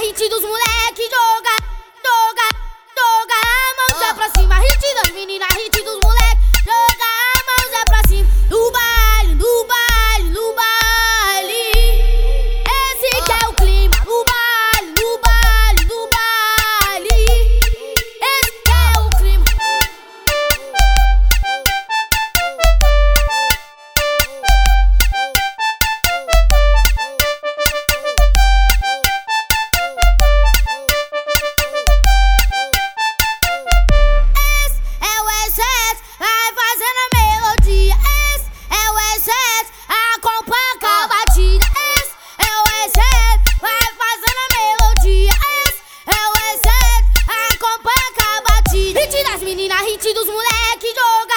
hit dos moleque, joga, joga, joga a mão se aproxima, hit das meninas. 劇場が。